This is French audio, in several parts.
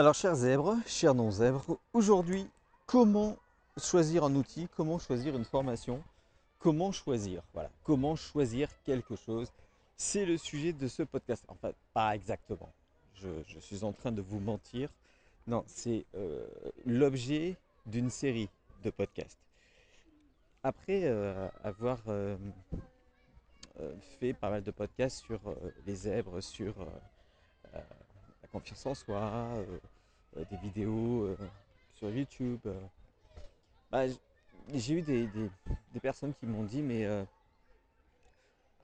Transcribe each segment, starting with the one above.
Alors, chers zèbres, chers non-zèbres, aujourd'hui, comment choisir un outil, comment choisir une formation, comment choisir, voilà, comment choisir quelque chose, c'est le sujet de ce podcast. Enfin, pas exactement. Je, suis en train de vous mentir. Non, c'est euh, l'objet d'une série de podcasts. Après euh, avoir euh, fait pas mal de podcasts sur les zèbres, sur confiance en soi, euh, euh, des vidéos euh, sur YouTube, bah, j'ai eu des, personnes qui m'ont dit mais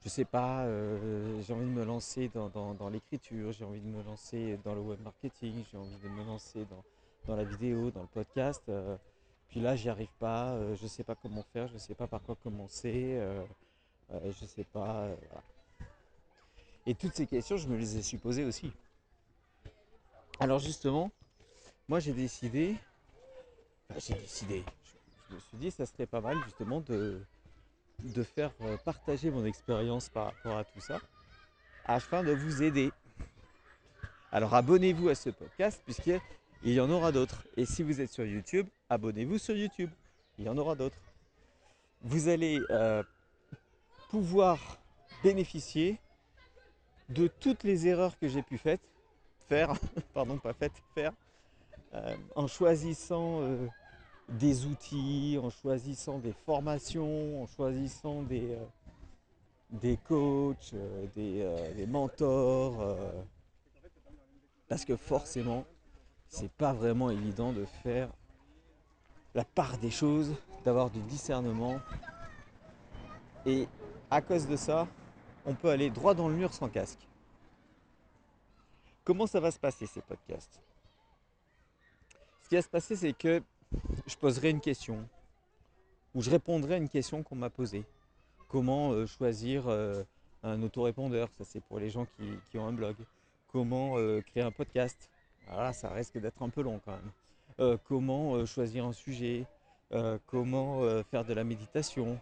je sais pas, j'ai envie de me lancer dans, l'écriture, j'ai envie de me lancer dans le web marketing, j'ai envie de me lancer dans, la vidéo, dans le podcast. puis là, j'y arrive pas, euh, je sais pas comment faire, je sais pas par quoi commencer, je sais pas. Et toutes ces questions, je me les ai supposées aussi. Alors justement, moi j'ai décidé, enfin, j'ai décidé, je, me suis dit ça serait pas mal justement de, faire euh, partager mon expérience par rapport à tout ça, afin de vous aider. Alors abonnez-vous à ce podcast puisqu'il y en aura d'autres. Et si vous êtes sur YouTube, abonnez-vous sur YouTube. Il y en aura d'autres. Vous allez euh, pouvoir bénéficier de toutes les erreurs que j'ai pu faites- faire, pardon, pas faites, faire, euh, en choisissant euh, des outils, en choisissant des formations, en choisissant des, euh, des coachs, des, des mentors. parce que forcément, c'est pas vraiment évident de faire la part des choses, d'avoir du discernement. Et à cause de ça, on peut aller droit dans le mur sans casque. Comment ça va se passer ces podcasts? Ce qui va se passer, c'est que je poserai une question. Ou je répondrai à une question qu'on m'a posée. Comment euh, choisir euh, un autorépondeur? Ça, c'est pour les gens qui, ont un blog. Comment euh, créer un podcast? Voilà, ça risque d'être un peu long quand même. Comment choisir un sujet? Comment faire de la méditation?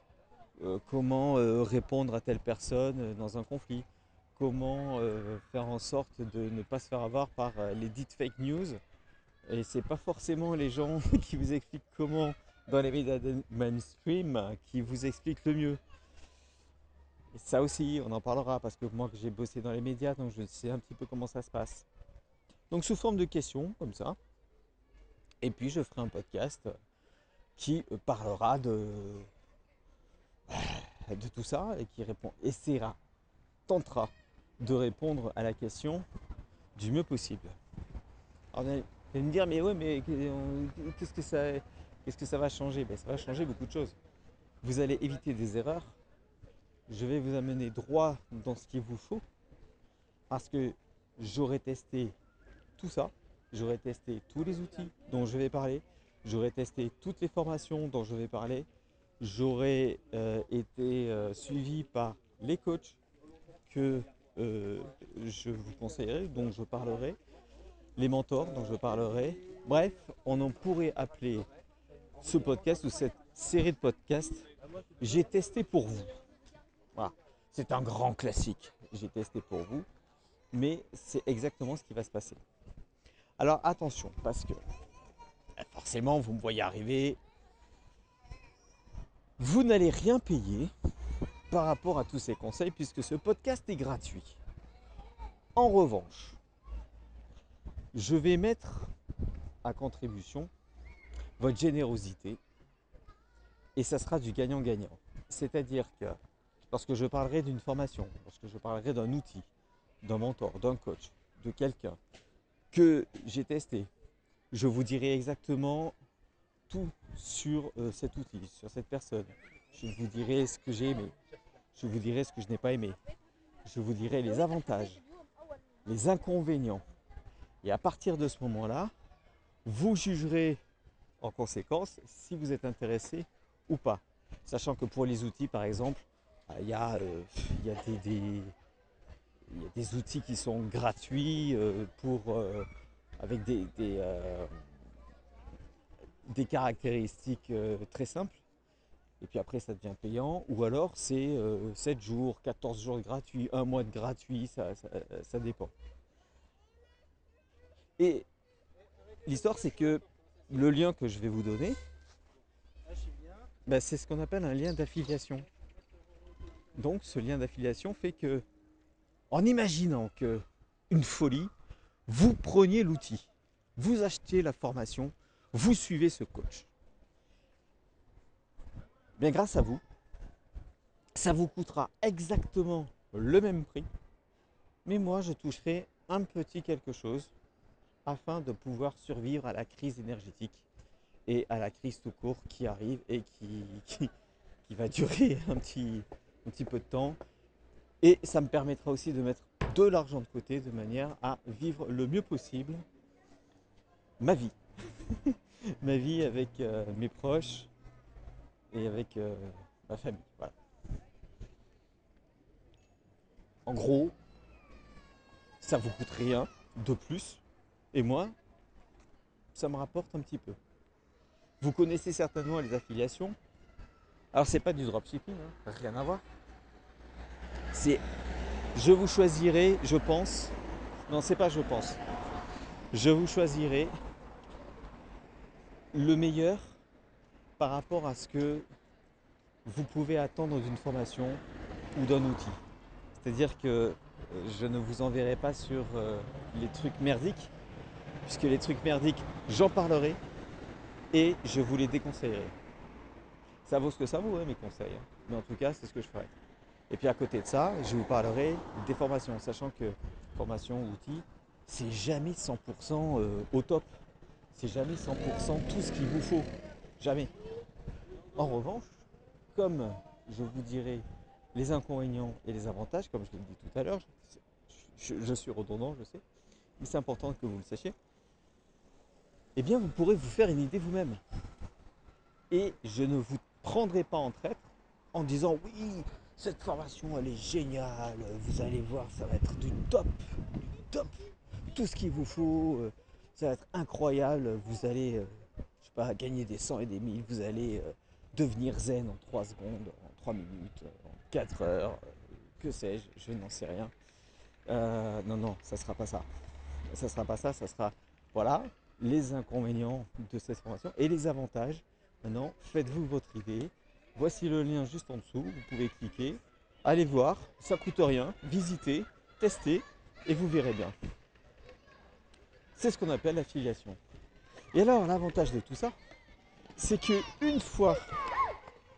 Comment répondre à telle personne dans un conflit? Comment euh, faire en sorte de ne pas se faire avoir par euh, les dites fake news et c'est pas forcément les gens qui vous expliquent comment dans les médias mainstream qui vous expliquent le mieux. Et ça aussi, on en parlera parce que moi que j'ai bossé dans les médias, donc je sais un petit peu comment ça se passe. Donc sous forme de questions, comme ça. Et puis je ferai un podcast qui parlera de, de tout ça et qui répond, essaiera, tentera de répondre à la question du mieux possible. Alors, vous allez me dire, mais ouais, mais qu'est-ce que ça, qu'est-ce que ça va changer? Ben, Ça va changer beaucoup de choses. Vous allez éviter des erreurs. Je vais vous amener droit dans ce qu'il vous faut. Parce que j'aurai testé tout ça. J'aurai testé tous les outils dont je vais parler. J'aurai testé toutes les formations dont je vais parler. J'aurai euh, été euh, suivi par les coachs que euh, je vous conseillerai, dont je parlerai les mentors dont je parlerai. Bref, on en pourrait appeler ce podcast ou cette série de podcasts J'ai testé pour vous. Voilà. C'est un grand classique. J'ai testé pour vous. Mais c'est exactement ce qui va se passer. Alors attention, parce que forcément, vous me voyez arriver. Vous n'allez rien payer par rapport à tous ces conseils puisque ce podcast est gratuit. En revanche, je vais mettre à contribution votre générosité et ça sera du gagnant-gagnant. C'est-à-dire que lorsque je parlerai d'une formation, lorsque je parlerai d'un outil, d'un mentor, d'un coach, de quelqu'un que j'ai testé, je vous dirai exactement tout sur euh, cet outil, sur cette personne. Je vous dirai ce que j'ai aimé, je vous dirai ce que je n'ai pas aimé, je vous dirai les avantages, les inconvénients. Et à partir de ce moment-là, vous jugerez en conséquence si vous êtes intéressé ou pas. Sachant que pour les outils, par exemple, il y, a, des, outils qui sont gratuits euh, pour, euh, avec des, euh, caractéristiques très simples. Et puis après, ça devient payant. Ou alors, c'est euh, 7 jours, 14 jours de gratuit, un mois de gratuit, ça dépend. Et l'histoire c'est que le lien que je vais vous donner, bah, c'est ce qu'on appelle un lien d'affiliation. Donc ce lien d'affiliation fait que, en imaginant que une folie, vous preniez l'outil, vous achetez la formation, vous suivez ce coach. Bien grâce à vous, ça vous coûtera exactement le même prix, mais moi je toucherai un petit quelque chose afin de pouvoir survivre à la crise énergétique et à la crise tout court qui arrive et qui, qui, va durer un petit, un petit peu de temps. Et ça me permettra aussi de mettre de l'argent de côté de manière à vivre le mieux possible ma vie. ma vie avec euh, mes proches et avec euh, ma famille. En gros, ça vous coûte rien de plus. Et moi, ça me rapporte un petit peu. Vous connaissez certainement les affiliations. Alors c'est pas du dropshipping, hein, rien à voir. C'est je vous choisirai, je pense. Non, c'est pas je pense. Je vous choisirai le meilleur par rapport à ce que vous pouvez attendre d'une formation ou d'un outil. C'est-à-dire que je ne vous enverrai pas sur euh, les trucs merdiques, puisque les trucs merdiques, j'en parlerai et je vous les déconseillerai. Ça vaut ce que ça vaut, hein, mes conseils. Hein. Mais en tout cas, c'est ce que je ferai. Et puis à côté de ça, je vous parlerai des formations, sachant que formation, outils, c'est jamais 100% euh, au top. C'est jamais 100% tout ce qu'il vous faut. Jamais. En revanche, comme je vous dirai les inconvénients et les avantages, comme je l'ai dit tout à l'heure, je, suis redondant, je sais, mais c'est important que vous le sachiez, eh bien vous pourrez vous faire une idée vous-même. Et je ne vous prendrai pas en traître en disant oui, cette formation elle est géniale, vous allez voir, ça va être du top, du top, tout ce qu'il vous faut, euh, ça va être incroyable, vous allez, euh, pas, gagner des 100 et des 1000, vous allez euh, devenir zen en 3 secondes, en 3 minutes, en 4 heures, que sais-je, je, n'en sais rien. non, non, ça sera pas ça. Ça sera pas ça, ça sera, voilà, les inconvénients de cette formation et les avantages. Maintenant, faites-vous votre idée. Voici le lien juste en dessous. Vous pouvez cliquer, allez voir, ça coûte rien, visitez, testez et vous verrez bien. C'est ce qu'on appelle l'affiliation. Et alors, l'avantage de tout ça, c'est que une fois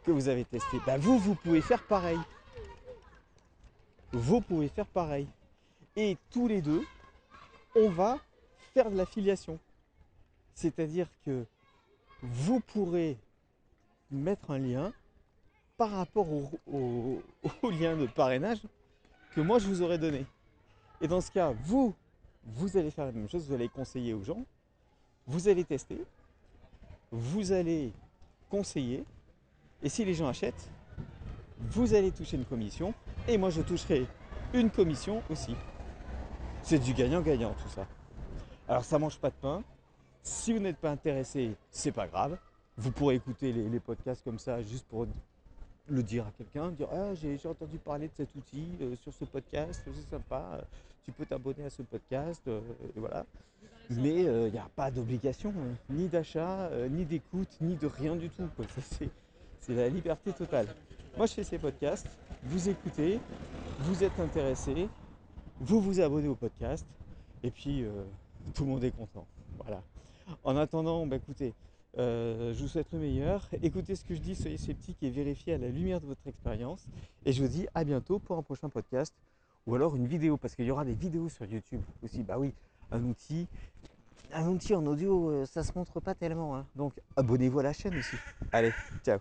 que vous avez testé, bah, vous, vous pouvez faire pareil. Vous pouvez faire pareil. Et tous les deux, on va faire de l'affiliation. C'est-à-dire que vous pourrez mettre un lien par rapport au, lien de parrainage que moi je vous aurais donné. Et dans ce cas, vous, vous allez faire la même chose, vous allez conseiller aux gens, vous allez tester, vous allez conseiller, et si les gens achètent, vous allez toucher une commission, et moi je toucherai une commission aussi. C'est du gagnant-gagnant tout ça. Alors ça mange pas de pain, si vous n'êtes pas intéressé, c'est pas grave. Vous pourrez écouter les, podcasts comme ça juste pour le dire à quelqu'un, dire ah, j'ai entendu parler de cet outil euh, sur ce podcast, c'est sympa, tu peux t'abonner à ce podcast, euh, et voilà. Mais il euh, n'y a pas d'obligation, hein. ni d'achat, ni d'écoute, ni de rien du tout. C'est la liberté totale. Moi je fais ces podcasts, vous écoutez, vous êtes intéressé, vous vous abonnez au podcast, et puis tout le monde est content. Voilà. En attendant, bah, écoutez, euh, je vous souhaite le meilleur. Écoutez ce que je dis, soyez sceptiques et vérifiez à la lumière de votre expérience. Et je vous dis à bientôt pour un prochain podcast ou alors une vidéo, parce qu'il y aura des vidéos sur YouTube aussi. Bah oui, un outil, un outil en audio, euh, ça se montre pas tellement. Hein. Donc abonnez-vous à la chaîne aussi. Allez, ciao